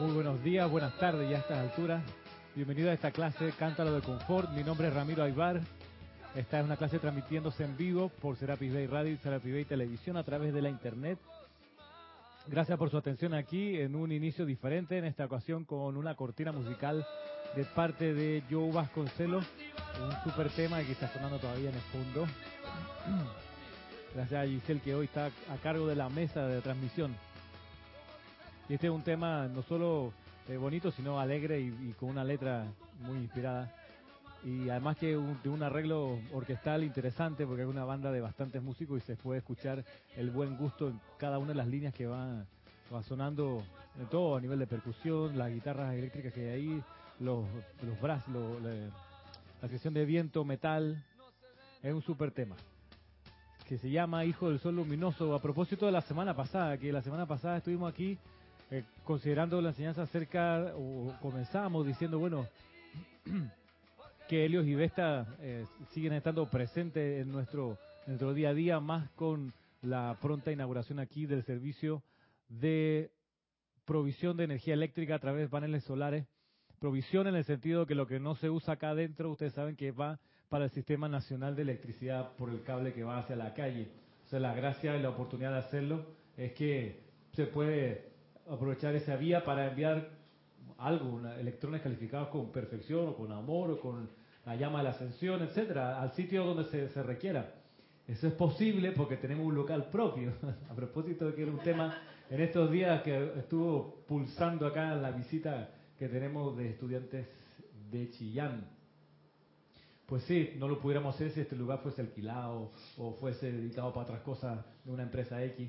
Muy buenos días, buenas tardes ya a estas alturas. Bienvenido a esta clase Cántalo de Confort. Mi nombre es Ramiro Aybar. Esta es una clase transmitiéndose en vivo por Serapis Bay Radio y Serapis Bay Televisión a través de la internet. Gracias por su atención aquí en un inicio diferente, en esta ocasión con una cortina musical de parte de Joe Vasconcelos, un super tema que está sonando todavía en el fondo. Gracias a Giselle que hoy está a cargo de la mesa de transmisión. Y este es un tema no solo eh, bonito, sino alegre y, con una letra muy inspirada. Y además que de un arreglo orquestal interesante, porque es una banda de bastantes músicos y se puede escuchar el buen gusto en cada una de las líneas que va, va sonando, en todo a nivel de percusión, las guitarras eléctricas que hay ahí, los, los brazos, la sección de viento, metal. Es un super tema que se llama Hijo del Sol Luminoso. A propósito de la semana pasada, que la semana pasada estuvimos aquí eh, considerando la enseñanza acerca, o comenzamos diciendo, bueno, que Helios y Vesta eh, siguen estando presentes en nuestro, nuestro día a día, más con la pronta inauguración aquí del servicio de provisión de energía eléctrica a través de paneles solares. Provisión en el sentido que lo que no se usa acá adentro, ustedes saben que va para el Sistema Nacional de Electricidad por el cable que va hacia la calle. O sea, la gracia y la oportunidad de hacerlo es que se puede aprovechar esa vía para enviar algo, electrones calificados con perfección o con amor o con la llama de la ascensión, etcétera, al sitio donde se, se requiera. Eso es posible porque tenemos un local propio. A propósito de que era un tema en estos días que estuvo pulsando acá la visita que tenemos de estudiantes de Chillán. Pues sí, no lo pudiéramos hacer si este lugar fuese alquilado o fuese dedicado para otras cosas de una empresa X.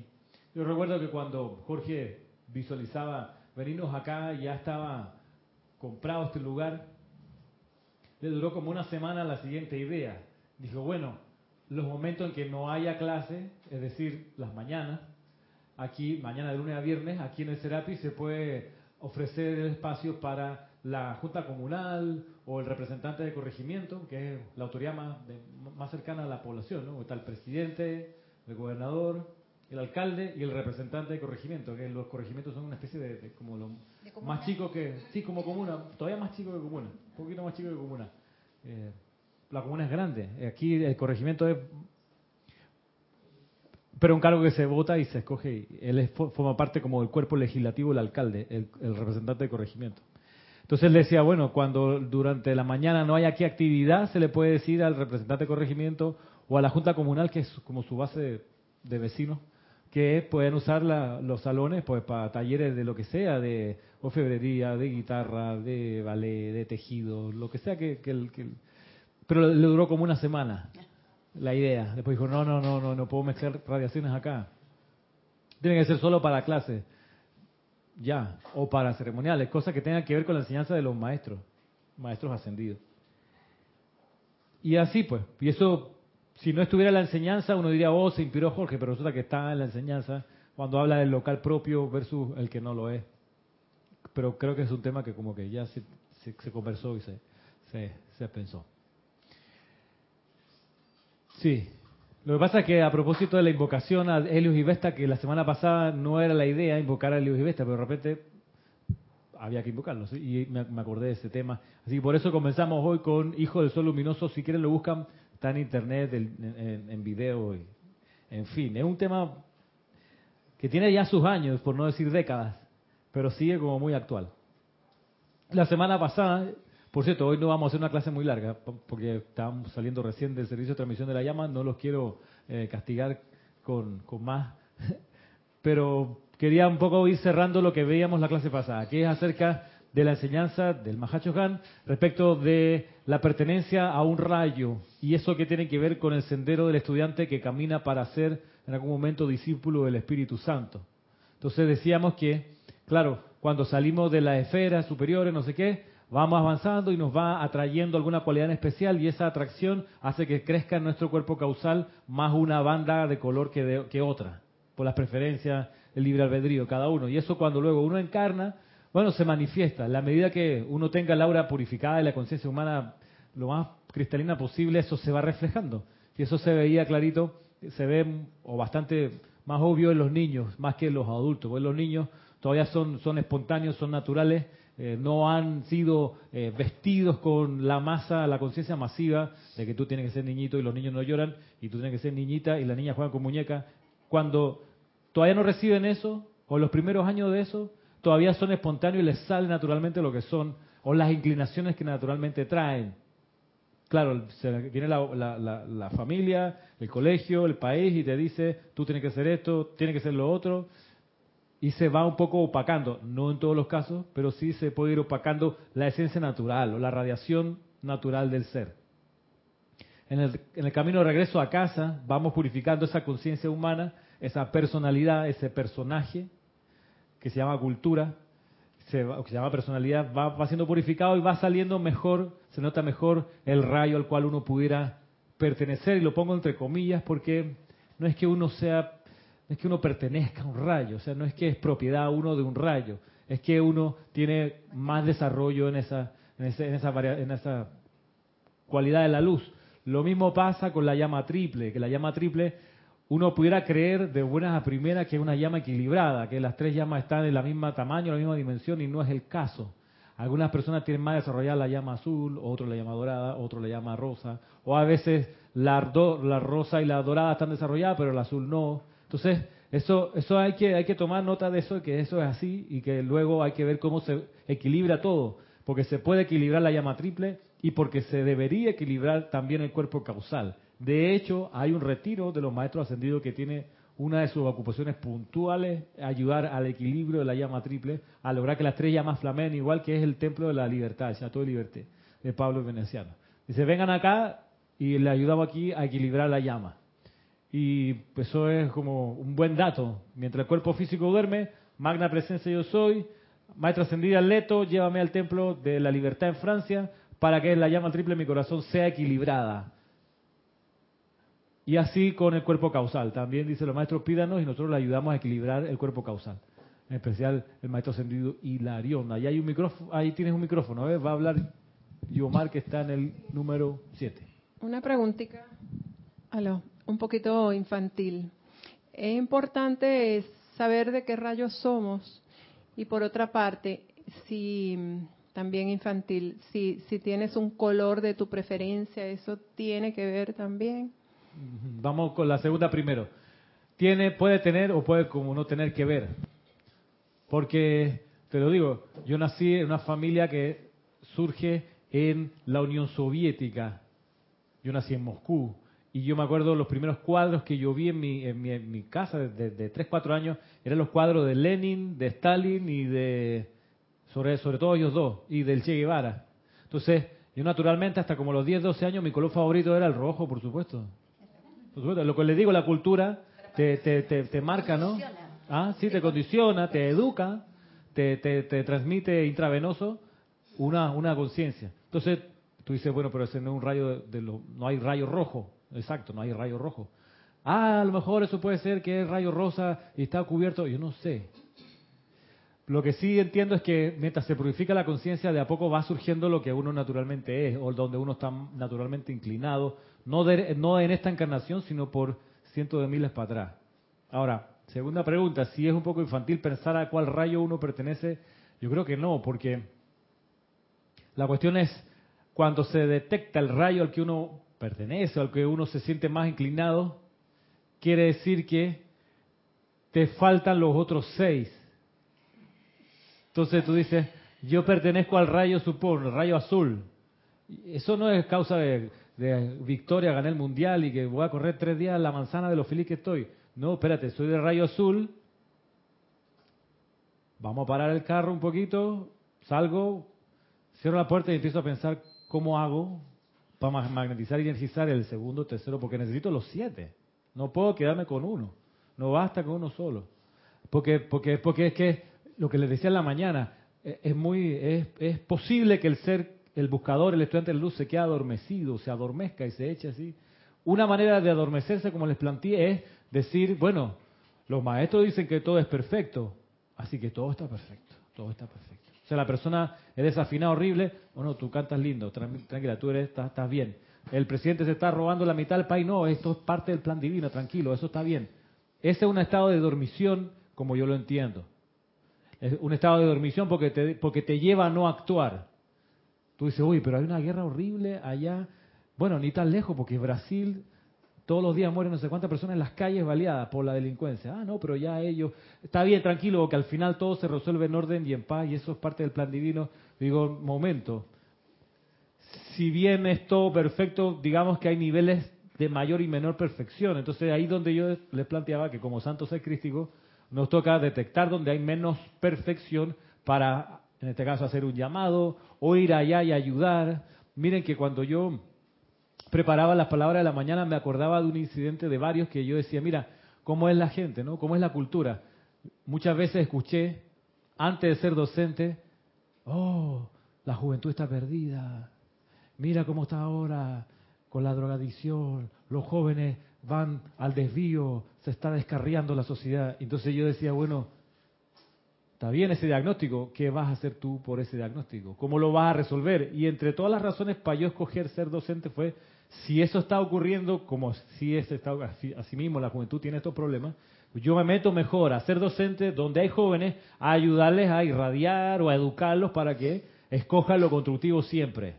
Yo recuerdo que cuando Jorge visualizaba venirnos acá, ya estaba comprado este lugar. Le duró como una semana la siguiente idea. Dijo, bueno, los momentos en que no haya clase, es decir, las mañanas, aquí, mañana de lunes a viernes, aquí en el Serapi se puede ofrecer el espacio para la Junta Comunal o el representante de corregimiento, que es la autoridad más, más cercana a la población, ¿no? Está el presidente, el gobernador, el alcalde y el representante de corregimiento, que los corregimientos son una especie de, como lo más chico que, sí, como comuna, todavía más chico que comuna, un poquito más chico que comuna. Eh, la comuna es grande, aquí el corregimiento es, pero un cargo que se vota y se escoge, él forma parte como del cuerpo legislativo, el alcalde, el, representante de corregimiento. Entonces él decía, bueno, cuando durante la mañana no hay aquí actividad, se le puede decir al representante de corregimiento o a la Junta Comunal, que es como su base de vecinos, que pueden usar los salones pues para talleres de lo que sea, de orfebrería, de guitarra, de ballet, de tejido, lo que sea que, pero le duró como una semana la idea. Después dijo, no, no, no, no, no puedo mezclar radiaciones acá. Tiene que ser solo para clases. Ya, o para ceremoniales, cosas que tengan que ver con la enseñanza de los maestros, maestros ascendidos. Y así pues, y eso si no estuviera la enseñanza, uno diría, oh, se inspiró Jorge, pero resulta que está en la enseñanza cuando habla del local propio versus el que no lo es. Pero creo que es un tema que como que ya se, conversó y se, se, pensó. Sí, lo que pasa es que a propósito de la invocación a Helios y Vesta, que la semana pasada no era la idea invocar a Helios y Vesta, pero de repente había que invocarlos y me, acordé de ese tema. Así que por eso comenzamos hoy con Hijo del Sol Luminoso. Si quieren lo buscan está en internet, en, video, en fin. Es un tema que tiene ya sus años, por no decir décadas, pero sigue como muy actual. La semana pasada, por cierto, hoy no vamos a hacer una clase muy larga, porque estamos saliendo recién del servicio de transmisión de la llama, no los quiero eh, castigar con, con más, pero quería un poco ir cerrando lo que veíamos la clase pasada, que es acerca de la enseñanza del Mahacho Han respecto de la pertenencia a un rayo y eso que tiene que ver con el sendero del estudiante que camina para ser en algún momento discípulo del Espíritu Santo. Entonces decíamos que, claro, cuando salimos de las esferas superiores, no sé qué, vamos avanzando y nos va atrayendo alguna cualidad en especial y esa atracción hace que crezca en nuestro cuerpo causal más una banda de color que, que otra, por las preferencias, el libre albedrío, cada uno. Y eso cuando luego uno encarna, bueno, se manifiesta. La medida que uno tenga la aura purificada y la conciencia humana lo más cristalina posible, eso se va reflejando. Y eso se veía clarito, se ve o bastante más obvio en los niños, más que en los adultos. Porque los niños todavía son, son espontáneos, son naturales, eh, no han sido eh, vestidos con la masa, la conciencia masiva de que tú tienes que ser niñito y los niños no lloran, y tú tienes que ser niñita y la niña juega con muñeca. Cuando todavía no reciben eso, o los primeros años de eso, todavía son espontáneos y les sale naturalmente lo que son, o las inclinaciones que naturalmente traen. Claro, viene la, familia, el colegio, el país y te dice, tú tienes que hacer esto, tienes que hacer lo otro, y se va un poco opacando, no en todos los casos, pero sí se puede ir opacando la esencia natural o la radiación natural del ser. En el, en el camino de regreso a casa vamos purificando esa conciencia humana, esa personalidad, ese personaje que se llama cultura, se, que se llama personalidad, va, va siendo purificado y va saliendo mejor, se nota mejor el rayo al cual uno pudiera pertenecer, y lo pongo entre comillas porque no es que uno sea, no es que uno pertenezca a un rayo, o sea, no es que es propiedad uno de un rayo, es que uno tiene más desarrollo en esa, en, en, esa, en esa cualidad de la luz. Lo mismo pasa con la llama triple, que la llama triple uno pudiera creer de buenas a primeras que es una llama equilibrada, que las tres llamas están en la misma tamaño, la misma dimensión, y no es el caso. Algunas personas tienen más desarrollada la llama azul, otro la llama dorada, otro la llama rosa, o a veces la, la rosa y la dorada están desarrolladas, pero el azul no. Entonces, eso, eso hay que, hay que tomar nota de eso, que eso es así, y que luego hay que ver cómo se equilibra todo, porque se puede equilibrar la llama triple y porque se debería equilibrar también el cuerpo causal. De hecho, hay un retiro de los maestros ascendidos que tiene una de sus ocupaciones puntuales, ayudar al equilibrio de la llama triple, a lograr que las tres llamas flamen, igual que es el templo de la libertad, el Chateau de Liberté, de Pablo Veneciano. Dice, vengan acá y le ayudamos aquí a equilibrar la llama. Y eso es como un buen dato. Mientras el cuerpo físico duerme, magna presencia yo soy, maestra ascendida Leto, llévame al templo de la libertad en Francia para que la llama triple en mi corazón sea equilibrada y así con el cuerpo causal. También dice los maestros pídanos y nosotros le ayudamos a equilibrar el cuerpo causal. En especial el maestro ascendido Hilarión. Ahí hay un micrófono, ahí tienes un micrófono, ¿ves? Va a hablar Yomar que está en el número 7. Una preguntita, aló, un poquito infantil. Es importante saber de qué rayos somos y por otra parte, si también infantil, si, si tienes un color de tu preferencia, eso tiene que ver también. Vamos con la segunda primero. Tiene, puede tener o puede como no tener que ver. Porque, te lo digo, yo nací en una familia que surge en la Unión Soviética. Yo nací en Moscú. Y yo me acuerdo los primeros cuadros que yo vi en mi, en mi, casa de, de, 3, 4 años, eran los cuadros de Lenin, de Stalin y de, sobre, sobre todo ellos dos, y del Che Guevara. Entonces, yo naturalmente hasta como los 10, 12 años mi color favorito era el rojo, por supuesto. Lo que le digo, la cultura te, te, te, marca, ¿no? Ah, sí, te condiciona, te educa, te, te, te transmite intravenoso una, una conciencia. Entonces, tú dices, bueno, pero ese no es un rayo de, lo, no hay rayo rojo. Exacto, no hay rayo rojo. Ah, a lo mejor eso puede ser que es rayo rosa y está cubierto. Yo no sé. Lo que sí entiendo es que mientras se purifica la conciencia, de a poco va surgiendo lo que uno naturalmente es, o donde uno está naturalmente inclinado, no, no en esta encarnación, sino por cientos de miles para atrás. Ahora, segunda pregunta, si es un poco infantil pensar a cuál rayo uno pertenece, yo creo que no, porque la cuestión es cuando se detecta el rayo al que uno pertenece, al que uno se siente más inclinado, quiere decir que te faltan los otros seis. Entonces tú dices, yo pertenezco al rayo el rayo azul. Eso no es causa de victoria, gané el mundial y que voy a correr tres días la manzana de lo feliz que estoy. No, espérate, soy de rayo azul. Vamos a parar el carro un poquito, salgo, cierro la puerta y empiezo a pensar cómo hago para magnetizar y energizar el segundo, tercero, porque necesito los siete. No puedo quedarme con uno. No basta con uno solo. Porque, porque, porque es que lo que les decía en la mañana, e, es muy, es, es posible que el ser el buscador, el estudiante de luz, se queda adormecido, se adormezca y se echa así. Una manera de adormecerse, como les planteé, es decir, bueno, los maestros dicen que todo es perfecto, así que todo está perfecto, todo está perfecto. O sea, la persona es desafinada, horrible, bueno, tú cantas lindo, tranquila, tú eres, estás, bien. El presidente se está robando la mitad del país, no, esto es parte del plan divino, tranquilo, eso está bien. Ese es un estado de dormición como yo lo entiendo. Es un estado de dormición porque te, porque te lleva a no actuar. Tú dices, uy, pero hay una guerra horrible allá. Bueno, ni tan lejos, porque Brasil todos los días mueren no sé cuántas personas en las calles baleadas por la delincuencia. Ah, no, pero ya ellos... Está bien, tranquilo, que al final todo se resuelve en orden y en paz y eso es parte del plan divino. Digo, momento. Si bien es todo perfecto, digamos que hay niveles de mayor y menor perfección. Entonces ahí donde yo les planteaba que como santos ser crístico nos toca detectar donde hay menos perfección para, en este caso, hacer un llamado o ir allá y ayudar. Miren que cuando yo preparaba las palabras de la mañana, me acordaba de un incidente de varios que yo decía, mira, cómo es la gente, ¿no? ¿Cómo es la cultura? Muchas veces escuché, antes de ser docente, oh, la juventud está perdida, mira cómo está ahora con la drogadicción, los jóvenes van al desvío, se está descarriando la sociedad. Entonces yo decía, bueno, está bien ese diagnóstico, ¿qué vas a hacer tú por ese diagnóstico? ¿Cómo lo vas a resolver? Y entre todas las razones para yo escoger ser docente fue si eso está ocurriendo, como si es así, mismo la juventud tiene estos problemas, pues yo me meto mejor a ser docente donde hay jóvenes, a ayudarles a irradiar o a educarlos para que escojan lo constructivo siempre.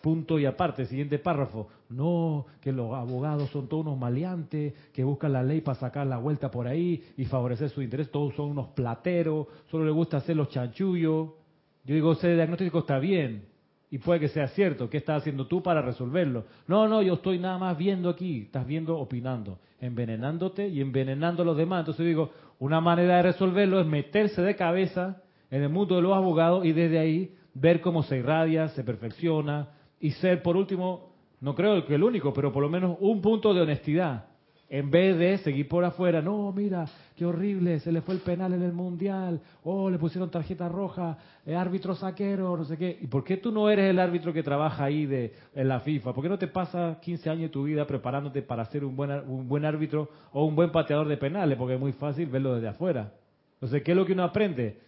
Punto y aparte, siguiente párrafo. No, que los abogados son todos unos maleantes, que buscan la ley para sacar la vuelta por ahí y favorecer su interés. Todos son unos plateros, solo les gusta hacer los chanchullos. Yo digo, ese diagnóstico está bien, y puede que sea cierto. ¿Qué estás haciendo tú para resolverlo? No, no, yo estoy nada más viendo aquí. Estás viendo, opinando, envenenándote y envenenando a los demás. Entonces digo, una manera de resolverlo es meterse de cabeza en el mundo de los abogados y desde ahí ver cómo se irradia, se perfecciona y ser, por último, no creo que el único, pero por lo menos un punto de honestidad. En vez de seguir por afuera, no, mira, qué horrible, se le fue el penal en el mundial, oh, le pusieron tarjeta roja, el árbitro saquero, no sé qué. ¿Y por qué tú no eres el árbitro que trabaja ahí de, en la FIFA? ¿Por qué no te pasas 15 años de tu vida preparándote para ser un buen, un buen árbitro o un buen pateador de penales? Porque es muy fácil verlo desde afuera. Entonces, ¿qué es lo que uno aprende?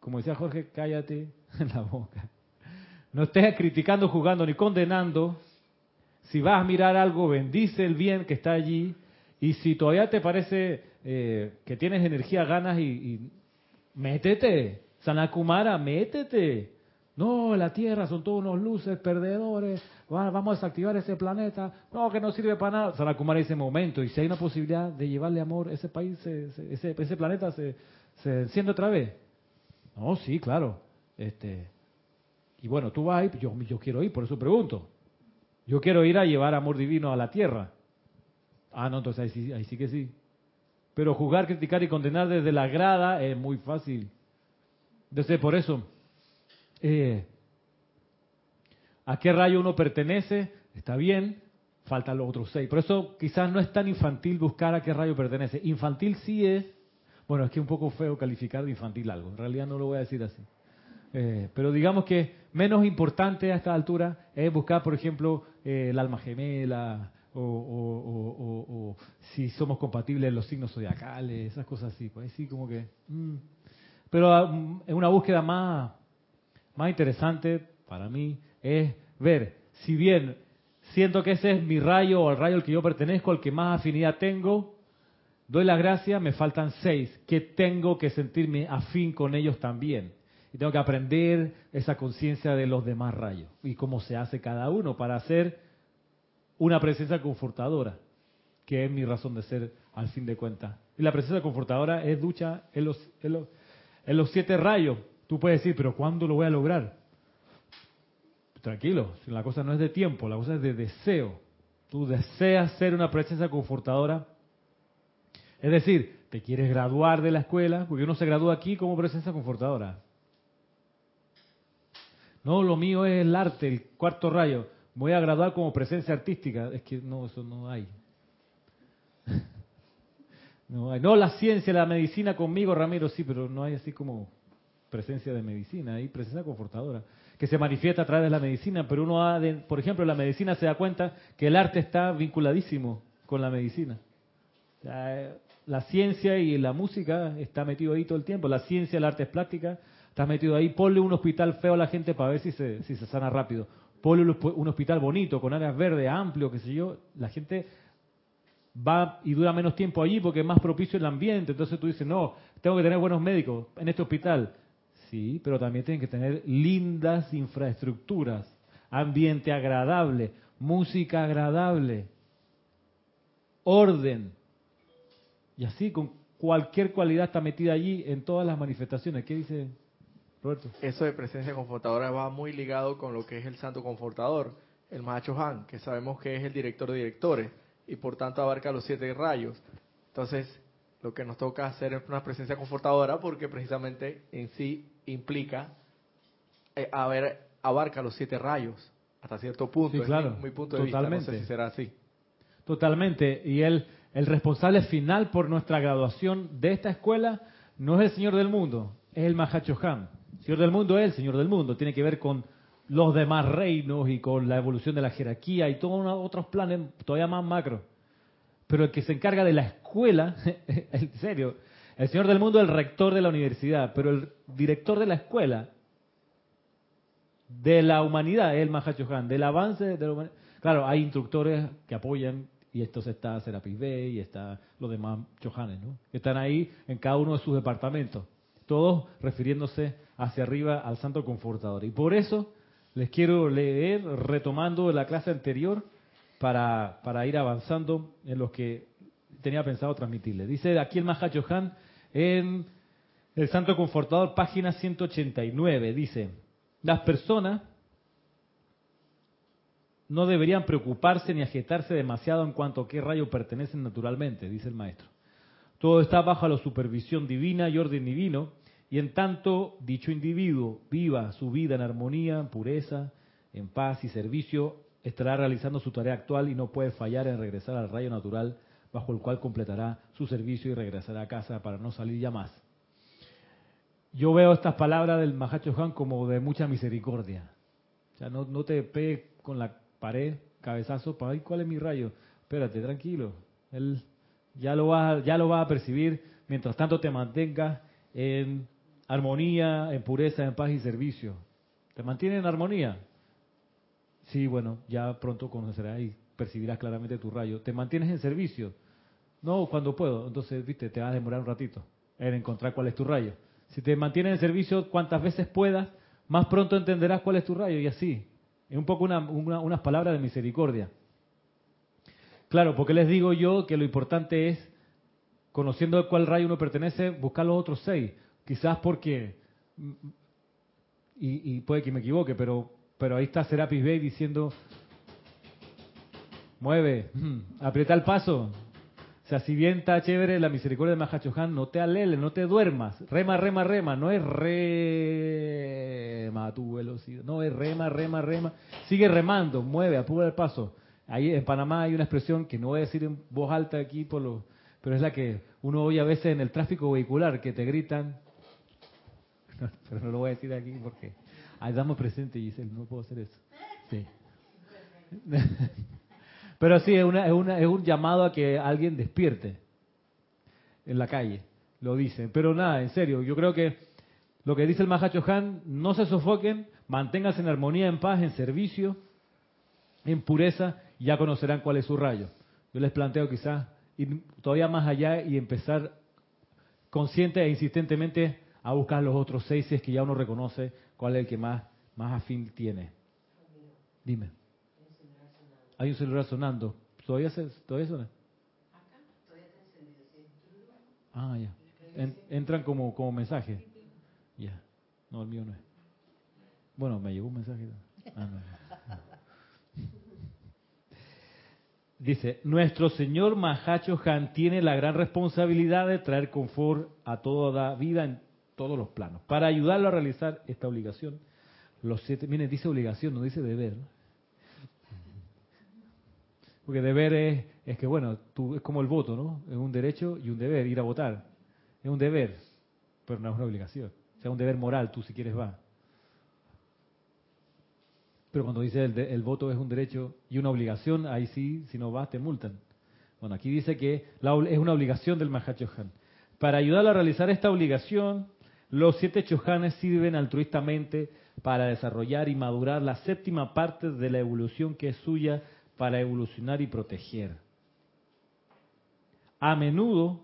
Como decía Jorge, cállate en la boca. No estés criticando, jugando ni condenando si vas a mirar algo, bendice el bien que está allí. Y si todavía te parece eh, que tienes energía, ganas y, y métete. Sanakumara, métete. No, la Tierra son todos unos luces perdedores. Vamos a desactivar ese planeta. No, que no sirve para nada. Sanakumara ese momento. Y si hay una posibilidad de llevarle amor, ese país, ese, ese planeta se, se enciende otra vez. No, sí, claro. Este, y bueno, tú vas ahí, yo, yo quiero ir, por eso pregunto. Yo quiero ir a llevar amor divino a la tierra. Ah, no, entonces ahí sí, ahí sí que sí. Pero jugar, criticar y condenar desde la grada es muy fácil. Entonces, por eso, eh, ¿a qué rayo uno pertenece? Está bien, faltan los otros seis. Por eso quizás no es tan infantil buscar a qué rayo pertenece. Infantil sí es, bueno, es que es un poco feo calificar de infantil algo. En realidad no lo voy a decir así. Eh, pero digamos que menos importante a esta altura es buscar, por ejemplo, eh, el alma gemela o, si somos compatibles los signos zodiacales, esas cosas así. Pues sí, como que. Mm. Pero ah, es una búsqueda más, más interesante para mí es ver si bien siento que ese es mi rayo o el rayo al que yo pertenezco, al que más afinidad tengo, doy la gracia, me faltan seis, que tengo que sentirme afín con ellos también. Y tengo que aprender esa conciencia de los demás rayos y cómo se hace cada uno para hacer una presencia confortadora, que es mi razón de ser al fin de cuentas. Y la presencia confortadora es ducha en los, en los, siete rayos. Tú puedes decir, pero ¿cuándo lo voy a lograr? Tranquilo, la cosa no es de tiempo, la cosa es de deseo. Tú deseas ser una presencia confortadora. Es decir, te quieres graduar de la escuela, porque uno se gradúa aquí como presencia confortadora. No, lo mío es el arte, el cuarto rayo. Voy a graduar como presencia artística. Es que no, eso no hay. No hay. No, la ciencia, la medicina conmigo, Ramiro, sí, pero no hay así como presencia de medicina, hay presencia confortadora, que se manifiesta a través de la medicina, pero uno, ha por ejemplo, la medicina se da cuenta que el arte está vinculadísimo con la medicina. la ciencia y la música está metido ahí todo el tiempo, la ciencia, el arte es plástica, Estás metido ahí, ponle un hospital feo a la gente para ver si se, si se sana rápido. Ponle un hospital bonito, con áreas verdes, amplio, qué sé yo. La gente va y dura menos tiempo allí porque es más propicio el ambiente. Entonces tú dices, no, tengo que tener buenos médicos en este hospital. Sí, pero también tienen que tener lindas infraestructuras, ambiente agradable, música agradable, orden. Y así, con cualquier cualidad está metida allí en todas las manifestaciones. ¿Qué dice Roberto? Eso de presencia confortadora va muy ligado con lo que es el santo confortador, el Mahacho Han, que sabemos que es el director de directores y por tanto abarca los siete rayos. Entonces, lo que nos toca hacer es una presencia confortadora porque precisamente en sí implica eh, abarca los siete rayos hasta cierto punto. Sí, claro. muy punto de Totalmente. vista. No sé si será así. Totalmente. Y él, el responsable final por nuestra graduación de esta escuela no es el Señor del Mundo, es el Mahacho Han. Señor del Mundo es el Señor del Mundo. Tiene que ver con los demás reinos y con la evolución de la jerarquía y todos otros planes todavía más macro. Pero el que se encarga de la escuela, en serio, el Señor del Mundo es el rector de la universidad, pero el director de la escuela de la humanidad es el Mahachohan, del avance de la humanidad. Claro, hay instructores que apoyan y entonces está Serapis Bey y está los demás Chohanes, ¿no? Que están ahí en cada uno de sus departamentos, todos refiriéndose hacia arriba al Santo Confortador. Y por eso les quiero leer, retomando la clase anterior, para, para ir avanzando en lo que tenía pensado transmitirles. Dice aquí el Mahacho Han en el Santo Confortador, página 189, dice, las personas no deberían preocuparse ni agitarse demasiado en cuanto a qué rayo pertenecen naturalmente, dice el maestro. Todo está bajo la supervisión divina y orden divino, y en tanto dicho individuo viva su vida en armonía, en pureza, en paz y servicio, estará realizando su tarea actual y no puede fallar en regresar al rayo natural bajo el cual completará su servicio y regresará a casa para no salir ya más. Yo veo estas palabras del Mahacho Han como de mucha misericordia. O sea, no, no te pegues con la pared, cabezazo, para cuál es mi rayo. Espérate, tranquilo. Él ya lo va, ya lo va a percibir mientras tanto te mantengas en armonía, en pureza, en paz y servicio. ¿Te mantiene en armonía? Sí, bueno, ya pronto conocerás y percibirás claramente tu rayo. ¿Te mantienes en servicio? No, cuando puedo. Entonces, viste, te vas a demorar un ratito en encontrar cuál es tu rayo. Si te mantienes en servicio cuantas veces puedas, más pronto entenderás cuál es tu rayo y así. Es un poco una, unas palabras de misericordia. Claro, porque les digo yo que lo importante es, conociendo a cuál rayo uno pertenece, buscar los otros seis. Quizás porque, y, y puede que me equivoque, pero, pero ahí está Serapis Bey diciendo, mueve, aprieta el paso. O sea, si bien está chévere la misericordia de Mahachohan, no te alele, no te duermas. Rema, rema, rema. No es rema tu velocidad. No es rema, rema, rema. Sigue remando, mueve, apura el paso. Ahí en Panamá hay una expresión que no voy a decir en voz alta aquí, por lo, pero es la que uno oye a veces en el tráfico vehicular, que te gritan. pero no lo voy a decir aquí porque ahí damos presente, Giselle, no puedo hacer eso. Sí. Pero sí, es, una, es, una, es un llamado a que alguien despierte en la calle, lo dicen. Pero nada, en serio, yo creo que lo que dice el Mahacho Han, no se sofoquen, manténganse en armonía, en paz, en servicio, en pureza, y ya conocerán cuál es su rayo. Yo les planteo quizás ir todavía más allá y empezar consciente e insistentemente a buscar los otros seis si es que ya uno reconoce cuál es el que más, más afín tiene. Dime. Hay un celular sonando. ¿Todavía, se, todavía suena? Ah, ya. entran como, como mensaje. Ya. No, el mío no es. Bueno, me llegó un mensaje. Ah, Dice, nuestro señor Mahacho Han tiene la gran responsabilidad de traer confort a toda vida en todos los planos. Para ayudarlo a realizar esta obligación, los siete, miren, dice obligación, no dice deber. Porque deber es, es que, bueno, tú, es como el voto, ¿no? Es un derecho y un deber, ir a votar. Es un deber, pero no es una obligación. O sea, un deber moral, tú si quieres vas. Pero cuando dice el, el, voto es un derecho y una obligación, ahí sí, si no vas, te multan. Bueno, aquí dice que la, es una obligación del Mahachohan. Para ayudar a realizar esta obligación, los siete chohanes sirven altruistamente para desarrollar y madurar la séptima parte de la evolución que es suya para evolucionar y proteger. A menudo,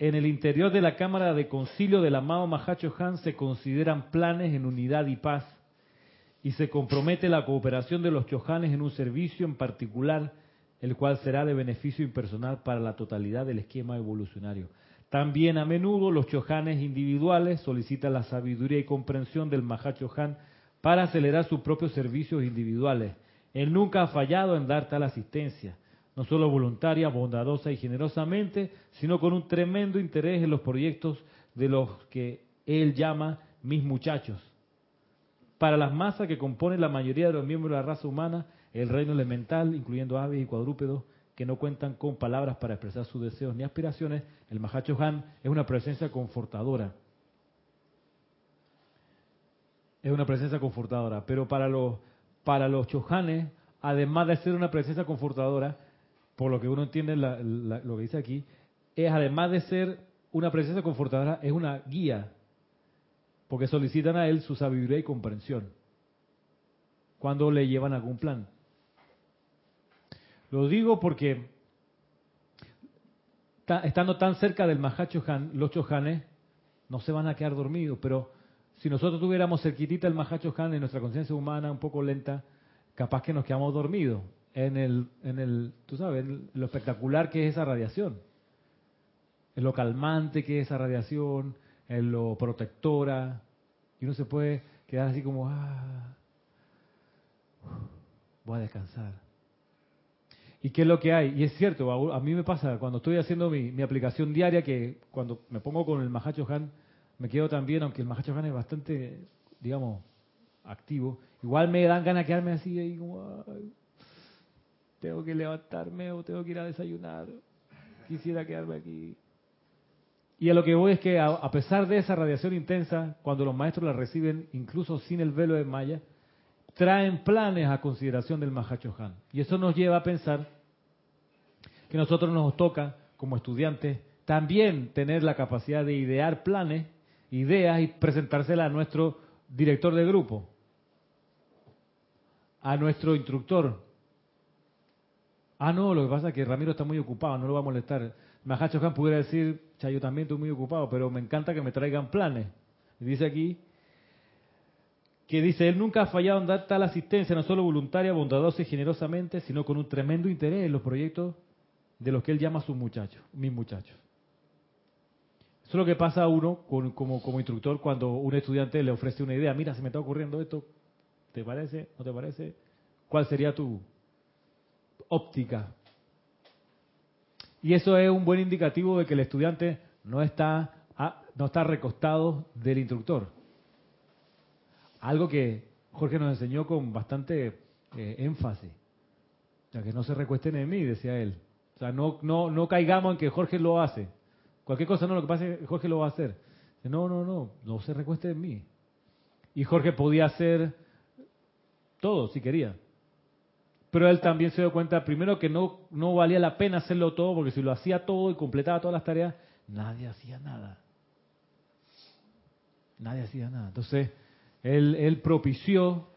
en el interior de la cámara de concilio del amado Mahacho Han se consideran planes en unidad y paz y se compromete la cooperación de los chojanes en un servicio en particular, el cual será de beneficio impersonal para la totalidad del esquema evolucionario. También a menudo los chojanes individuales solicitan la sabiduría y comprensión del Mahachohan para acelerar sus propios servicios individuales. Él nunca ha fallado en dar tal asistencia, no solo voluntaria, bondadosa y generosamente, sino con un tremendo interés en los proyectos de los que él llama mis muchachos. Para las masas que componen la mayoría de los miembros de la raza humana, el reino elemental, incluyendo aves y cuadrúpedos, que no cuentan con palabras para expresar sus deseos ni aspiraciones, el Mahacho Han es una presencia confortadora. Es una presencia confortadora. Pero para los, para los chohanes, además de ser una presencia confortadora, por lo que uno entiende lo que dice aquí, es además de ser una presencia confortadora, es una guía. Porque solicitan a él su sabiduría y comprensión. Cuando le llevan algún plan. Lo digo porque estando tan cerca del Mahacho Han, los chohanes no se van a quedar dormidos, pero si nosotros tuviéramos cerquitita el Mahacho Han en nuestra conciencia humana un poco lenta, capaz que nos quedamos dormidos en el, en el, tú sabes, en lo espectacular que es esa radiación, en lo calmante que es esa radiación, en lo protectora, y uno se puede quedar así como, ah, voy a descansar. ¿Y qué es lo que hay? Y es cierto, a mí me pasa cuando estoy haciendo mi, aplicación diaria que cuando me pongo con el Mahacho Han, me quedo también, aunque el Mahacho Han es bastante, digamos, activo, igual me dan ganas de quedarme así, ahí como, tengo que levantarme o tengo que ir a desayunar, quisiera quedarme aquí. Y a lo que voy es que a, pesar de esa radiación intensa, cuando los maestros la reciben, incluso sin el velo de Maya, traen planes a consideración del Mahacho Han. Y eso nos lleva a pensar que nosotros nos toca, como estudiantes, también tener la capacidad de idear planes, ideas y presentárselas a nuestro director de grupo, a nuestro instructor. Ah, no, lo que pasa es que Ramiro está muy ocupado, no lo va a molestar. Mahacho Han pudiera decir, yo también estoy muy ocupado, pero me encanta que me traigan planes. Dice aquí, que dice, él nunca ha fallado en dar tal asistencia, no solo voluntaria, bondadosa y generosamente, sino con un tremendo interés en los proyectos de los que él llama sus muchachos, mis muchachos. Eso es lo que pasa a uno como, como instructor cuando un estudiante le ofrece una idea, mira, se me está ocurriendo esto, ¿te parece? ¿No te parece? ¿Cuál sería tu óptica? Y eso es un buen indicativo de que el estudiante no está, no está recostado del instructor algo que Jorge nos enseñó con bastante eh, énfasis. O sea, que no se recuesten en mí, decía él. O sea, no, no, no caigamos en que Jorge lo hace. Cualquier cosa no, lo que que Jorge lo va a hacer. No, no, no, no se recueste en mí. Y Jorge podía hacer todo si quería. Pero él también se dio cuenta, primero, que no, no valía la pena hacerlo todo, porque si lo hacía todo y completaba todas las tareas, nadie hacía nada. Nadie hacía nada. Entonces, él, propició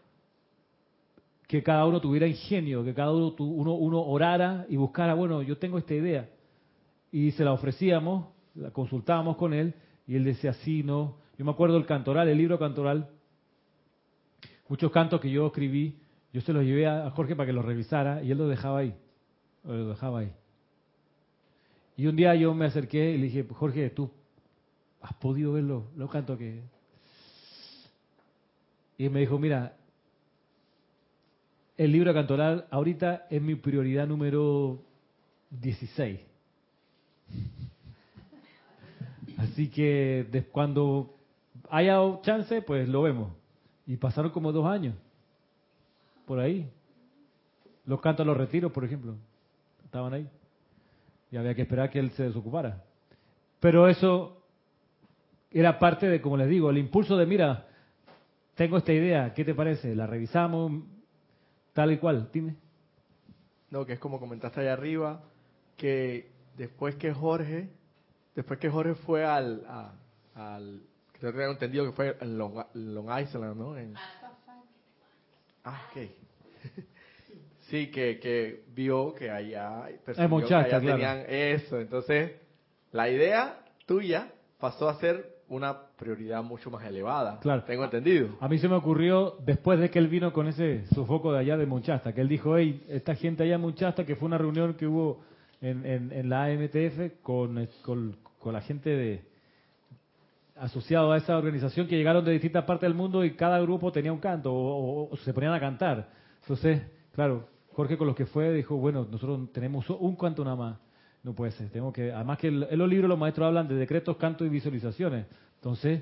que cada uno tuviera ingenio, que cada uno, uno, orara y buscara, bueno, yo tengo esta idea. Y se la ofrecíamos, la consultábamos con él, y él decía, sí, no. Yo me acuerdo el cantoral, el libro cantoral, muchos cantos que yo escribí, yo se los llevé a Jorge para que los revisara, y él los dejaba ahí, lo dejaba ahí. Y un día yo me acerqué y le dije, Jorge, tú has podido ver los, los cantos que y me dijo, mira, el libro cantoral ahorita es mi prioridad número 16. Así que cuando haya chance, pues lo vemos. Y pasaron como dos años, por ahí. Los cantos los retiros, por ejemplo, estaban ahí. Y había que esperar que él se desocupara. Pero eso era parte de, como les digo, el impulso de, mira, tengo esta idea, ¿qué te parece? ¿La revisamos tal y cual? Dime. No, que es como comentaste allá arriba, que después que Jorge, después que Jorge fue al, al creo que tengo entendido que fue en Long, Island, ¿no? En, ah, ok. Sí, que, que vio que allá personas que allá tenían eso. Entonces, la idea tuya pasó a ser una prioridad mucho más elevada. Claro. Tengo entendido. A mí se me ocurrió después de que él vino con ese sofoco de allá de Munchasta, que él dijo, hey, esta gente allá en Munchasta, que fue una reunión que hubo en, en, la AMTF con, con, la gente de asociado a esa organización que llegaron de distintas partes del mundo y cada grupo tenía un canto o, se ponían a cantar. Entonces, claro, Jorge con los que fue dijo, bueno, nosotros tenemos un canto nada más. No puede ser, tengo que, además que en los libros los maestros hablan de decretos, cantos y visualizaciones. Entonces,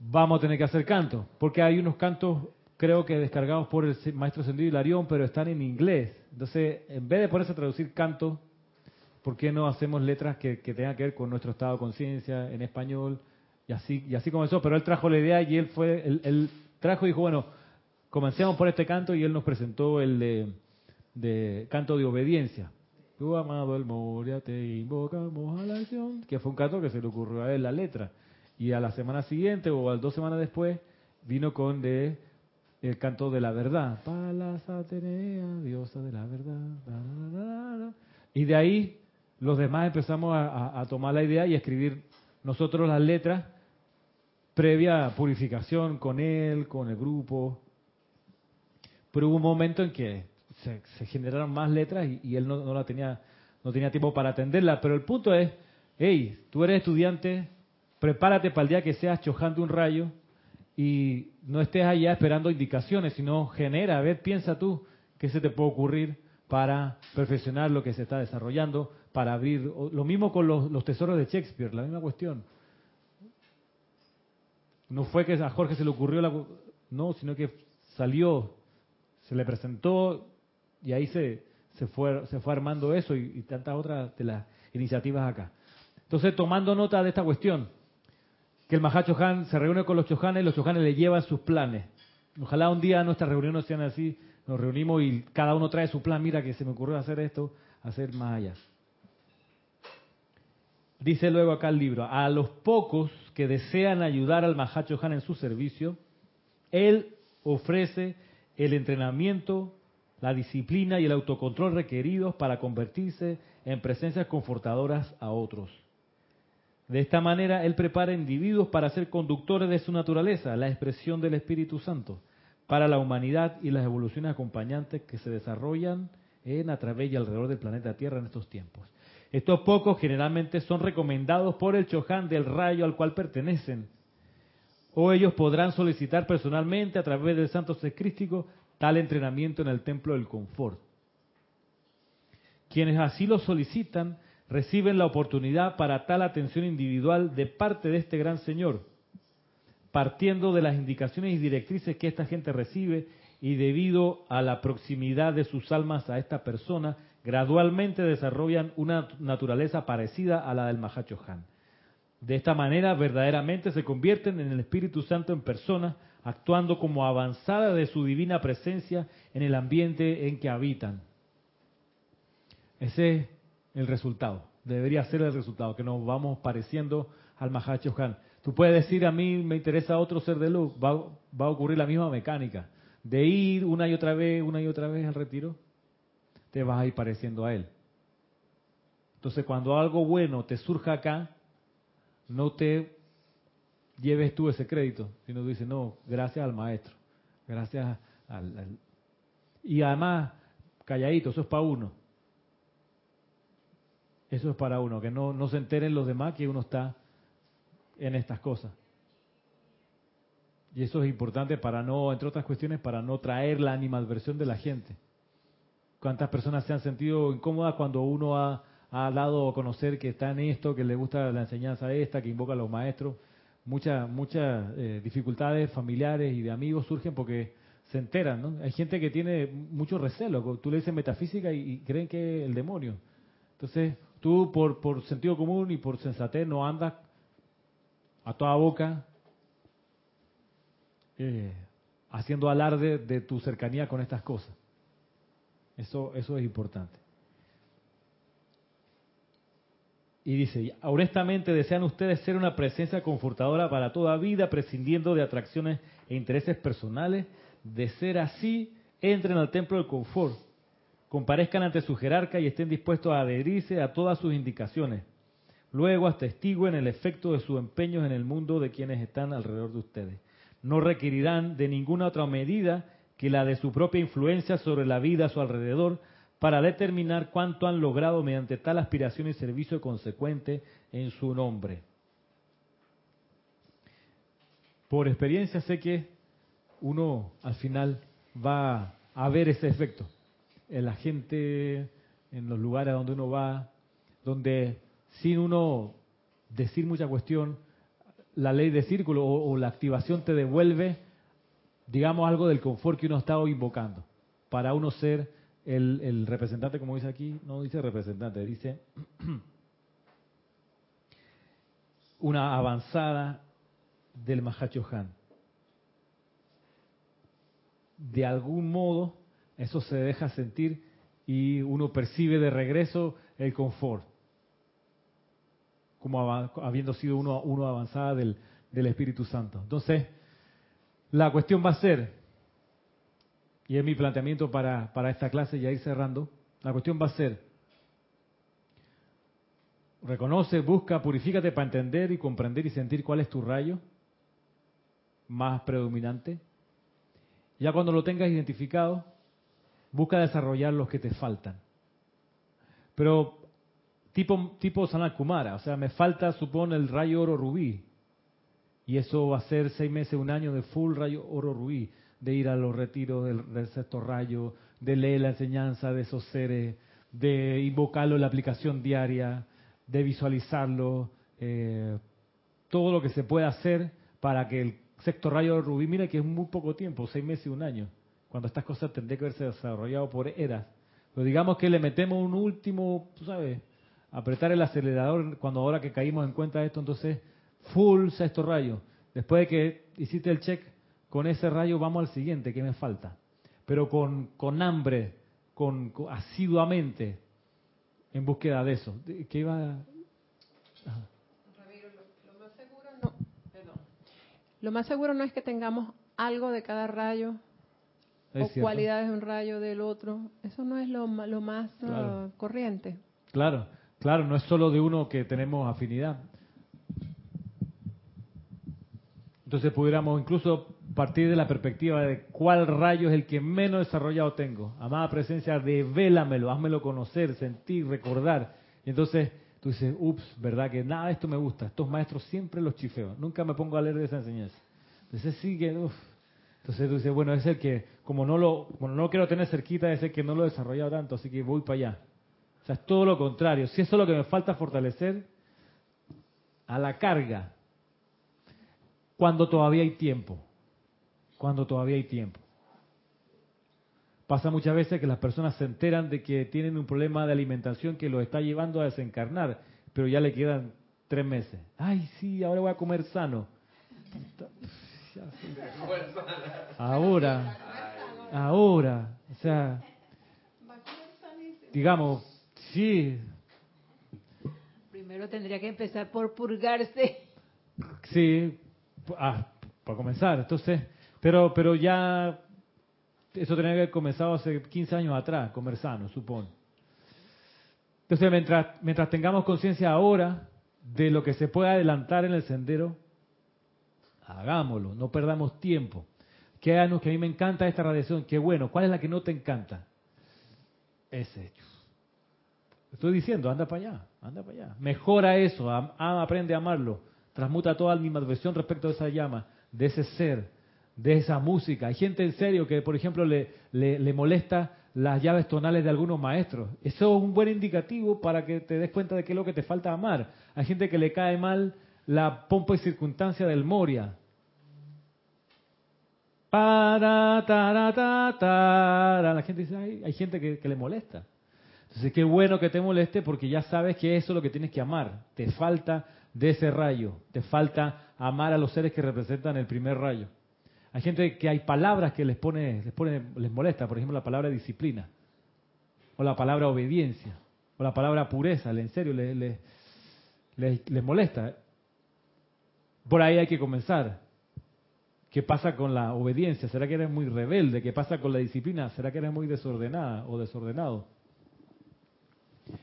vamos a tener que hacer canto, porque hay unos cantos, creo que descargados por el maestro Sendido Hilarión, pero están en inglés. Entonces, en vez de ponerse a traducir canto, ¿por qué no hacemos letras que, tengan que ver con nuestro estado de conciencia en español? Y así, y así comenzó, pero él trajo la idea y él fue, él, trajo y dijo, bueno, comencemos por este canto y él nos presentó el de canto de obediencia. Tu amado el Moria, te invocamos a la acción. Que fue un canto que se le ocurrió a él la letra. Y a la semana siguiente o a dos semanas después vino con de el canto de la verdad. Palas Atenea, diosa de la verdad. Y de ahí los demás empezamos a, tomar la idea y a escribir nosotros las letras previa purificación con él, con el grupo. Pero hubo un momento en que se, generaron más letras y, él no, la tenía, no tenía tiempo para atenderla. Pero el punto es, hey, tú eres estudiante, prepárate para el día que seas chojando un rayo y no estés allá esperando indicaciones, sino genera, a ver, piensa tú qué se te puede ocurrir para perfeccionar lo que se está desarrollando, para abrir. Lo mismo con los, los tesoros de Shakespeare, la misma cuestión. No fue que a Jorge se le ocurrió la... No, sino que salió, se le presentó y ahí se, se, fue, se fue armando eso y, tantas otras de las iniciativas acá. Entonces, tomando nota de esta cuestión, que el Mahacho Han se reúne con los Chohanes y los Chohanes le llevan sus planes. Ojalá un día nuestras reuniones sean así, nos reunimos y cada uno trae su plan, mira que se me ocurrió hacer esto, hacer más allá. Dice luego acá el libro, a los pocos que desean ayudar al Mahacho Han en su servicio, él ofrece el entrenamiento la disciplina y el autocontrol requeridos para convertirse en presencias confortadoras a otros. De esta manera, Él prepara individuos para ser conductores de su naturaleza, la expresión del Espíritu Santo, para la humanidad y las evoluciones acompañantes que se desarrollan en, a través y alrededor del planeta Tierra en estos tiempos. Estos pocos generalmente son recomendados por el Chohan del rayo al cual pertenecen, o ellos podrán solicitar personalmente a través del Santo Secrístico tal entrenamiento en el templo del confort. Quienes así lo solicitan reciben la oportunidad para tal atención individual de parte de este gran Señor, partiendo de las indicaciones y directrices que esta gente recibe y debido a la proximidad de sus almas a esta persona, gradualmente desarrollan una naturaleza parecida a la del Mahacho Han. De esta manera, verdaderamente se convierten en el Espíritu Santo en persona, actuando como avanzada de su divina presencia en el ambiente en que habitan. Ese es el resultado, debería ser el resultado, que nos vamos pareciendo al Mahacho Han. Tú puedes decir, a mí me interesa otro ser de luz, va, va a ocurrir la misma mecánica, de ir una y otra vez, una y otra vez al retiro, te vas a ir pareciendo a él. Entonces, cuando algo bueno te surja acá, no te lleves tú ese crédito, sino tú dices, no, gracias al maestro, gracias al... Y además, calladito, eso es para uno. Eso es para uno, que no, no se enteren los demás que uno está en estas cosas. Y eso es importante para no, entre otras cuestiones, para no traer la animadversión de la gente. ¿Cuántas personas se han sentido incómodas cuando uno ha, ha dado a conocer que está en esto, que le gusta la enseñanza esta, que invoca a los maestros? Muchas muchas eh, dificultades familiares y de amigos surgen porque se enteran, ¿no? Hay gente que tiene mucho recelo, tú le dices metafísica y, creen que es el demonio. Entonces, tú por, por sentido común y por sensatez no andas a toda boca eh, haciendo alarde de tu cercanía con estas cosas. Eso, eso es importante. Y dice, honestamente desean ustedes ser una presencia confortadora para toda vida, prescindiendo de atracciones e intereses personales. De ser así, entren al templo del confort, comparezcan ante su jerarca y estén dispuestos a adherirse a todas sus indicaciones. Luego atestiguen el efecto de sus empeños en el mundo de quienes están alrededor de ustedes. No requerirán de ninguna otra medida que la de su propia influencia sobre la vida a su alrededor para determinar cuánto han logrado mediante tal aspiración y servicio consecuente en su nombre. Por experiencia sé que uno al final va a ver ese efecto en la gente, en los lugares donde uno va, donde sin uno decir mucha cuestión, la ley de círculo o, la activación te devuelve, digamos, algo del confort que uno ha invocando, para uno ser el, el representante, como dice aquí, no dice representante, dice una avanzada del Mahacho Han. De algún modo, eso se deja sentir y uno percibe de regreso el confort, como habiendo sido uno, uno avanzada del, del Espíritu Santo. Entonces, la cuestión va a ser, y es mi planteamiento para, para esta clase, ya ir cerrando, la cuestión va a ser, reconoce, busca, purifícate para entender y comprender y sentir cuál es tu rayo más predominante. Ya cuando lo tengas identificado, busca desarrollar los que te faltan. Pero tipo, tipo Sanat Kumara, o sea, me falta, supone, el rayo oro rubí. Y eso va a ser seis meses, un año de full rayo oro rubí, de ir a los retiros del, sexto rayo, de leer la enseñanza de esos seres, de invocarlo en la aplicación diaria, de visualizarlo, eh, todo lo que se puede hacer para que el sexto rayo rubí, mira que es muy poco tiempo, seis meses y un año, cuando estas cosas tendrían que haberse desarrollado por eras. Pero digamos que le metemos un último, tú sabes, apretar el acelerador cuando ahora que caímos en cuenta de esto, entonces full sexto rayo. Después de que hiciste el check con ese rayo, vamos al siguiente, ¿qué me falta? Pero con, con hambre, con, asiduamente, en búsqueda de eso. ¿Qué iba? Lo más seguro no es que tengamos algo de cada rayo o cualidades de un rayo del otro. Eso no es lo, lo más ah, corriente. Claro, claro, no es solo de uno que tenemos afinidad. Entonces pudiéramos incluso partir de la perspectiva de cuál rayo es el que menos desarrollado tengo. Amada presencia, devélamelo, házmelo conocer, sentir, recordar. Y entonces tú dices, ups, ¿verdad? Que nada de esto me gusta. Estos maestros siempre los chifeo. Nunca me pongo a leer de esa enseñanza. Entonces sí que, uff. Entonces tú dices, bueno, es el que, como no lo, como no lo quiero tener cerquita, es el que no lo he desarrollado tanto, así que voy para allá. O sea, es todo lo contrario. Si eso es lo que me falta fortalecer, a la carga, cuando todavía hay tiempo. Cuando todavía hay tiempo. Pasa muchas veces que las personas se enteran de que tienen un problema de alimentación que los está llevando a desencarnar, pero ya le quedan tres meses. Ay, sí, ahora voy a comer sano. Ahora, ahora, o sea, digamos, sí. Primero tendría que empezar por purgarse. Sí, ah, para comenzar, entonces, pero, pero ya eso tenía que haber comenzado hace 15 años atrás, comer sano, supongo. Entonces, mientras, mientras tengamos conciencia ahora de lo que se puede adelantar en el sendero, hagámoslo, no perdamos tiempo. Que que a mí me encanta esta radiación, qué bueno, ¿cuál es la que no te encanta? Ese. Estoy diciendo, anda para allá, anda para allá. Mejora eso, aprende a amarlo, transmuta toda mi versión respecto de esa llama, de ese ser, de esa música. Hay gente en serio que, por ejemplo, le, le, molesta las llaves tonales de algunos maestros. Eso es un buen indicativo para que te des cuenta de qué es lo que te falta amar. Hay gente que le cae mal la pompa y circunstancia del Moria. La gente dice, hay, gente que, que le molesta. Entonces, qué bueno que te moleste porque ya sabes que eso es lo que tienes que amar. Te falta de ese rayo. Te falta amar a los seres que representan el primer rayo. Hay gente que hay palabras que les pone, les pone, les molesta, por ejemplo la palabra disciplina, o la palabra obediencia, o la palabra pureza, en serio les, les, molesta. Por ahí hay que comenzar. ¿Qué pasa con la obediencia? ¿Será que eres muy rebelde? ¿Qué pasa con la disciplina? ¿Será que eres muy desordenada o desordenado?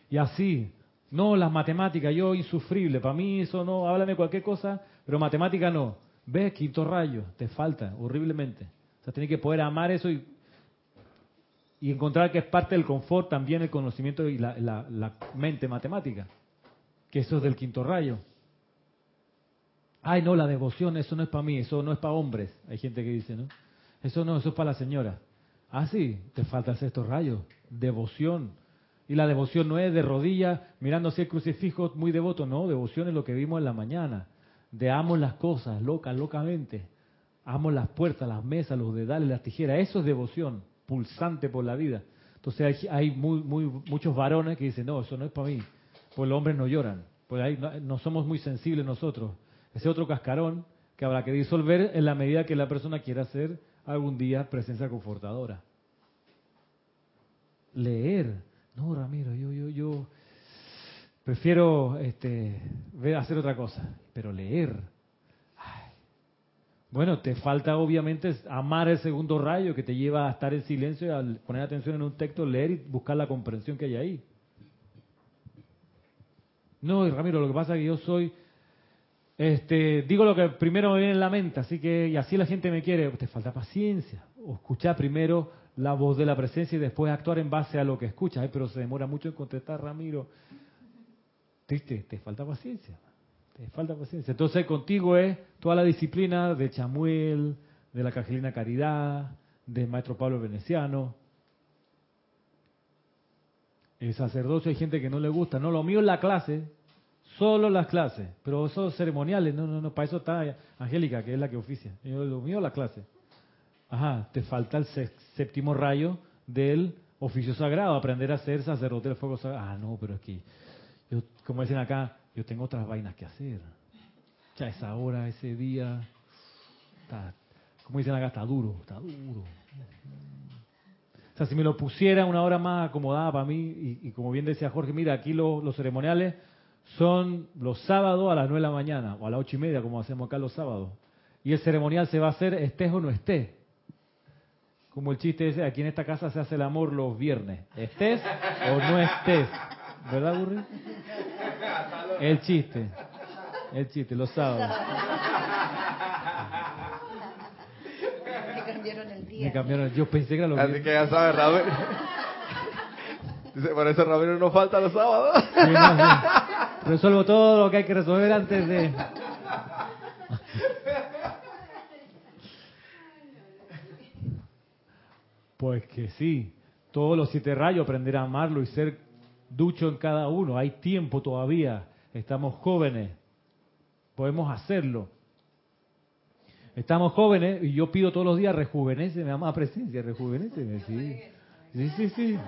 Y así, no, las matemáticas, yo insufrible, para mí eso no, háblame cualquier cosa, pero matemática no. Ves, quinto rayo, te falta horriblemente. O sea, tienes que poder amar eso y, y encontrar que es parte del confort también el conocimiento y la, la mente matemática, que eso es del quinto rayo. Ay, no, la devoción, eso no es para mí, eso no es para hombres. Hay gente que dice, ¿no? Eso no, eso es para la señora. Ah, sí, te falta hacer estos rayos. Devoción. Y la devoción no es de rodillas, mirando hacia el crucifijo, muy devoto. No, devoción es lo que vimos en la mañana. De amo las cosas, locas, locamente. Amo las puertas, las mesas, los dedales, las tijeras. Eso es devoción, pulsante por la vida. Entonces hay, muy, muy, muchos varones que dicen, no, eso no es para mí. Pues los hombres no lloran. Pues ahí no somos muy sensibles nosotros ese otro cascarón que habrá que disolver en la medida que la persona quiera hacer algún día presencia confortadora. Leer. No, Ramiro, yo, yo, yo prefiero este, hacer otra cosa, pero leer. Bueno, te falta obviamente amar el segundo rayo que te lleva a estar en silencio y al poner atención en un texto, leer y buscar la comprensión que hay ahí. No, Ramiro, lo que pasa es que yo soy este, digo lo que primero me viene en la mente, así que, y así la gente me quiere, te falta paciencia. O escuchar primero la voz de la presencia y después actuar en base a lo que escuchas. pero se demora mucho en contestar, Ramiro. Te falta paciencia. Te falta paciencia. Entonces contigo es toda la disciplina de Chamuel, de la Cajelina Caridad, del maestro Pablo Veneciano. El sacerdocio hay gente que no le gusta. No, lo mío es la clase, Solo las clases, pero esos ceremoniales, no, no, no, para eso está Angélica, que es la que oficia. Yo, lo mío la clase. Ajá, te falta el séptimo rayo del oficio sagrado, aprender a ser sacerdote del fuego sagrado. Ah, no, pero es que, yo, como dicen acá, yo tengo otras vainas que hacer. Ya esa hora, ese día, está, como dicen acá, está duro, está duro. O sea, si me lo pusiera una hora más acomodada para mí, y, como bien decía Jorge, mira, aquí los ceremoniales son los sábados a las 9 de la mañana o a las ocho y media, como hacemos acá los sábados. Y el ceremonial se va a hacer estés o no estés. Como el chiste ese, aquí en esta casa se hace el amor los viernes. Estés o no estés. ¿Verdad, Burri? El chiste. El chiste, los sábados. Me cambiaron el día. Me cambiaron, yo pensé que era lo Así que ya sabes, Raúl. Dice, por eso Ramiro no falta los sábados. Resuelvo todo lo que hay que resolver antes de... Pues que sí, todos los siete rayos aprender a amarlo y ser ducho en cada uno. Hay tiempo todavía, estamos jóvenes, podemos hacerlo. Estamos jóvenes y yo pido todos los días, rejuvenece, me ama presencia, rejuvenece, sí. Sí, sí, sí.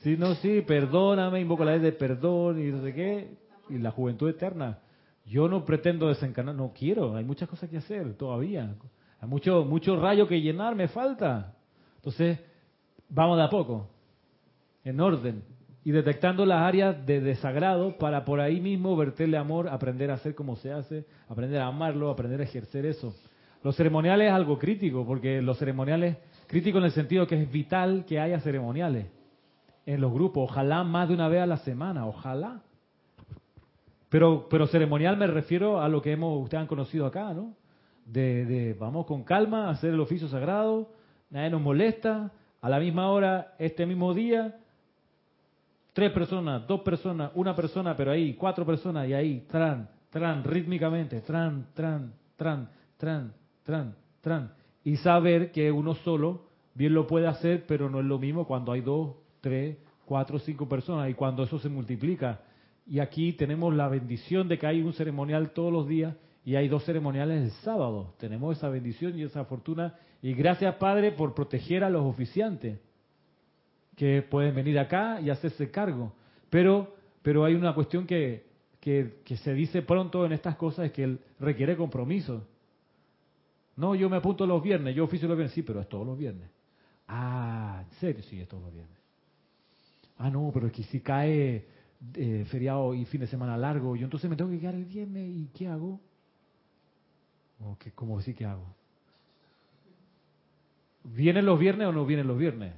Sí, no, sí, perdóname, invoco la ley de perdón y no sé qué, y la juventud eterna. Yo no pretendo desencarnar, no quiero, hay muchas cosas que hacer todavía. Hay mucho, mucho rayo que llenar, me falta. Entonces, vamos de a poco, en orden, y detectando las áreas de desagrado para por ahí mismo verterle amor, aprender a hacer como se hace, aprender a amarlo, aprender a ejercer eso. Los ceremoniales es algo crítico, porque los ceremoniales, crítico en el sentido que es vital que haya ceremoniales en los grupos, ojalá más de una vez a la semana, ojalá. Pero, pero ceremonial me refiero a lo que hemos, ustedes han conocido acá, ¿no? De, de vamos con calma a hacer el oficio sagrado, nadie nos molesta, a la misma hora, este mismo día, tres personas, dos personas, una persona, pero ahí, cuatro personas, y ahí, tran, tran, rítmicamente, tran, tran, tran, tran, tran, tran. Y saber que uno solo bien lo puede hacer, pero no es lo mismo cuando hay dos, tres, cuatro, cinco personas y cuando eso se multiplica. Y aquí tenemos la bendición de que hay un ceremonial todos los días y hay dos ceremoniales el sábado. Tenemos esa bendición y esa fortuna. Y gracias, Padre, por proteger a los oficiantes que pueden venir acá y hacerse cargo. Pero, pero hay una cuestión que, que, que se dice pronto en estas cosas, es que él requiere compromiso. No, yo me apunto los viernes, yo oficio los viernes, sí, pero es todos los viernes. Ah, ¿en serio? Sí, es todos los viernes. Ah, no, pero es que si cae eh, feriado y fin de semana largo, yo entonces me tengo que quedar el viernes y ¿qué hago? Okay, ¿Cómo así que hago? ¿Vienen los viernes o no vienen los viernes?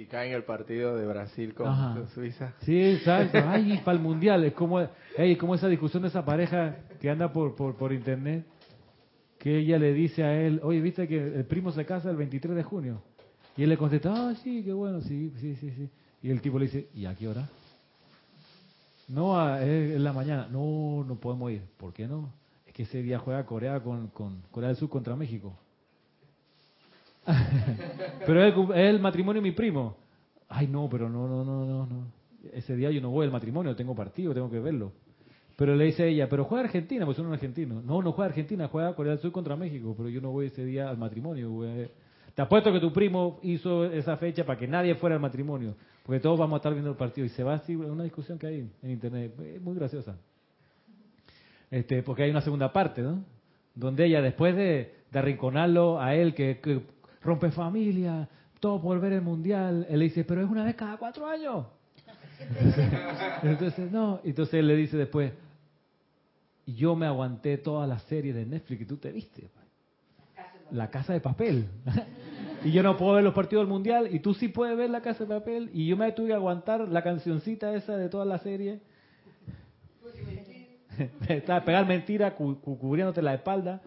Si cae en el partido de Brasil con, Suiza. Sí, exacto. Ay, para el mundial. Es como, hey, como esa discusión de esa pareja que anda por, por, por internet, que ella le dice a él, oye, ¿viste que el primo se casa el 23 de junio? Y él le contesta, ah, sí, qué bueno, sí, sí, sí, sí. Y el tipo le dice, ¿y a qué hora? No, es en la mañana. No, no podemos ir. ¿Por qué no? Es que ese día juega Corea con, con Corea del Sur contra México. pero es, el matrimonio de mi primo. Ay, no, pero no, no, no, no, no. Ese día yo no voy al matrimonio, tengo partido, tengo que verlo. Pero le dice ella, pero juega Argentina, pues uno es argentino. No, no juega Argentina, juega Corea del Sur contra México, pero yo no voy ese día al matrimonio. Te apuesto que tu primo hizo esa fecha para que nadie fuera al matrimonio, porque todos vamos a estar viendo el partido. Y se va así, una discusión que hay en internet, es muy graciosa. Este, porque hay una segunda parte, ¿no? Donde ella, después de, arrinconarlo a él, que, rompe familia, todo por ver el mundial, él le dice, pero es una vez cada cuatro años. entonces, no, entonces él le dice después, yo me aguanté toda la serie de Netflix que tú te viste. La casa de papel. y yo no puedo ver los partidos del mundial y tú sí puedes ver la casa de papel y yo me tuve que aguantar la cancioncita esa de toda la serie. Pegar mentira cubriéndote la espalda.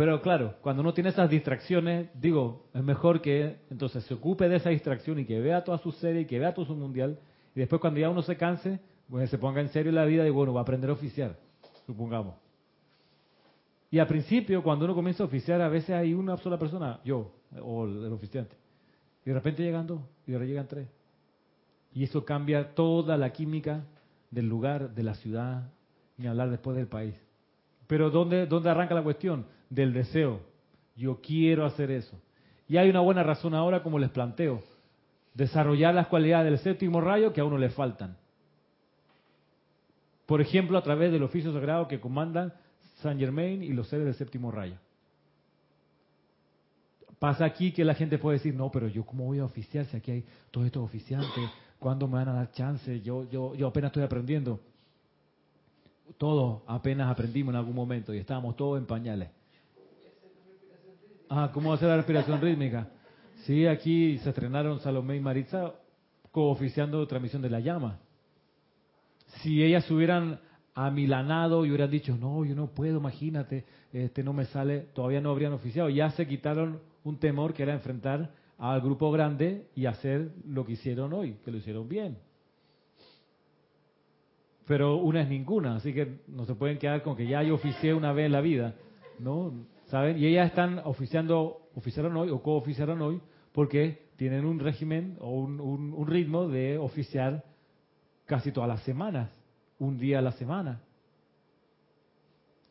Pero claro, cuando uno tiene esas distracciones, digo, es mejor que entonces se ocupe de esa distracción y que vea toda su serie y que vea todo su mundial. Y después cuando ya uno se canse, pues se ponga en serio la vida y bueno, va a aprender a oficiar, supongamos. Y al principio, cuando uno comienza a oficiar, a veces hay una sola persona, yo, o el oficiante. Y de repente llegan dos, y ahora llegan tres. Y eso cambia toda la química del lugar, de la ciudad, ni hablar después del país. Pero ¿dónde, ¿dónde arranca la cuestión? Del deseo. Yo quiero hacer eso. Y hay una buena razón ahora, como les planteo, desarrollar las cualidades del séptimo rayo que a uno le faltan. Por ejemplo, a través del oficio sagrado que comandan San Germain y los seres del séptimo rayo. Pasa aquí que la gente puede decir, no, pero yo cómo voy a oficiar si aquí hay todos estos oficiantes, ¿cuándo me van a dar chance? Yo, yo, yo apenas estoy aprendiendo. Todos apenas aprendimos en algún momento y estábamos todos en pañales. Ah, ¿cómo hacer la respiración rítmica? Sí, aquí se estrenaron Salomé y Maritza cooficiando transmisión de la llama. Si ellas hubieran amilanado y hubieran dicho, no, yo no puedo, imagínate, este no me sale, todavía no habrían oficiado. Ya se quitaron un temor que era enfrentar al grupo grande y hacer lo que hicieron hoy, que lo hicieron bien. Pero una es ninguna, así que no se pueden quedar con que ya yo oficié una vez en la vida. No, ¿saben? Y ellas están oficiando, oficiaron hoy o cooficiaron hoy porque tienen un régimen o un, ritmo de oficiar casi todas las semanas, un día a la semana.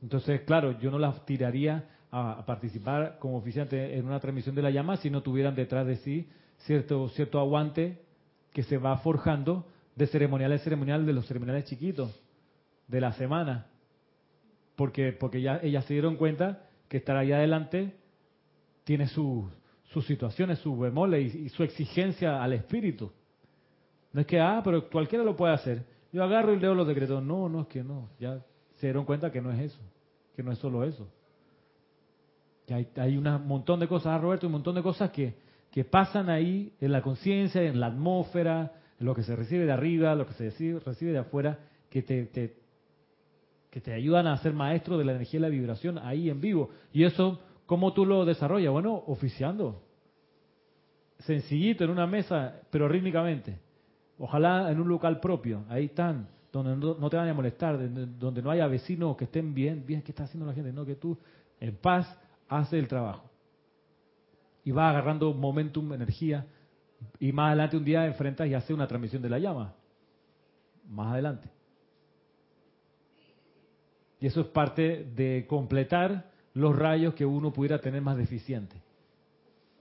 Entonces, claro, yo no las tiraría a, participar como oficiante en una transmisión de la llama si no tuvieran detrás de sí cierto, cierto aguante que se va forjando de ceremonial en ceremonial de los ceremoniales chiquitos de la semana. Porque, porque ya ellas se dieron cuenta que estar ahí adelante tiene sus situaciones, sus bemoles y, su exigencia al espíritu. No es que, ah, pero cualquiera lo puede hacer. Yo agarro y leo los decretos. No, no es que no. Ya se dieron cuenta que no es eso, que no es solo eso. Que hay, hay un montón de cosas, ah, Roberto, un montón de cosas que, que pasan ahí en la conciencia, en la atmósfera, en lo que se recibe de arriba, lo que se recibe, de afuera, que te, te, que te ayudan a ser maestro de la energía y la vibración ahí en vivo. Y eso, ¿cómo tú lo desarrollas? Bueno, oficiando. Sencillito, en una mesa, pero rítmicamente. Ojalá en un local propio, ahí están, donde no, te vayan a molestar, donde no haya vecinos que estén bien, bien, ¿qué está haciendo la gente? No, que tú en paz haces el trabajo. Y vas agarrando momentum, energía, y más adelante un día enfrentas y haces una transmisión de la llama. Más adelante. Y eso es parte de completar los rayos que uno pudiera tener más deficiente.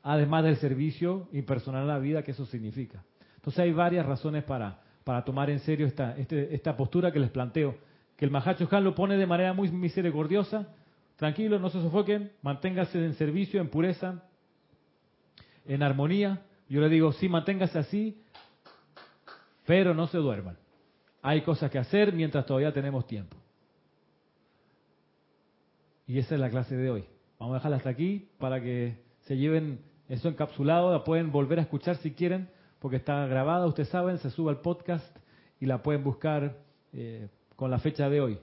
Además del servicio impersonal a la vida que eso significa. Entonces hay varias razones para, para tomar en serio esta, este, esta postura que les planteo. Que el Mahacho Han lo pone de manera muy misericordiosa. Tranquilo, no se sofoquen, manténgase en servicio, en pureza, en armonía. Yo le digo, sí, manténgase así, Pero no se duerman. Hay cosas que hacer mientras todavía tenemos tiempo. Y esa es la clase de hoy. Vamos a dejarla hasta aquí para que se lleven eso encapsulado. La pueden volver a escuchar si quieren, porque está grabada, ustedes saben, se sube al podcast y la pueden buscar eh, con la fecha de hoy.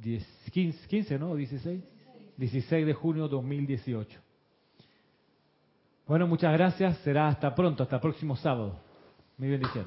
15, 15, ¿no? 16. 16 de junio 2018. Bueno, muchas gracias. Será hasta pronto, hasta el próximo sábado. Mi bendición.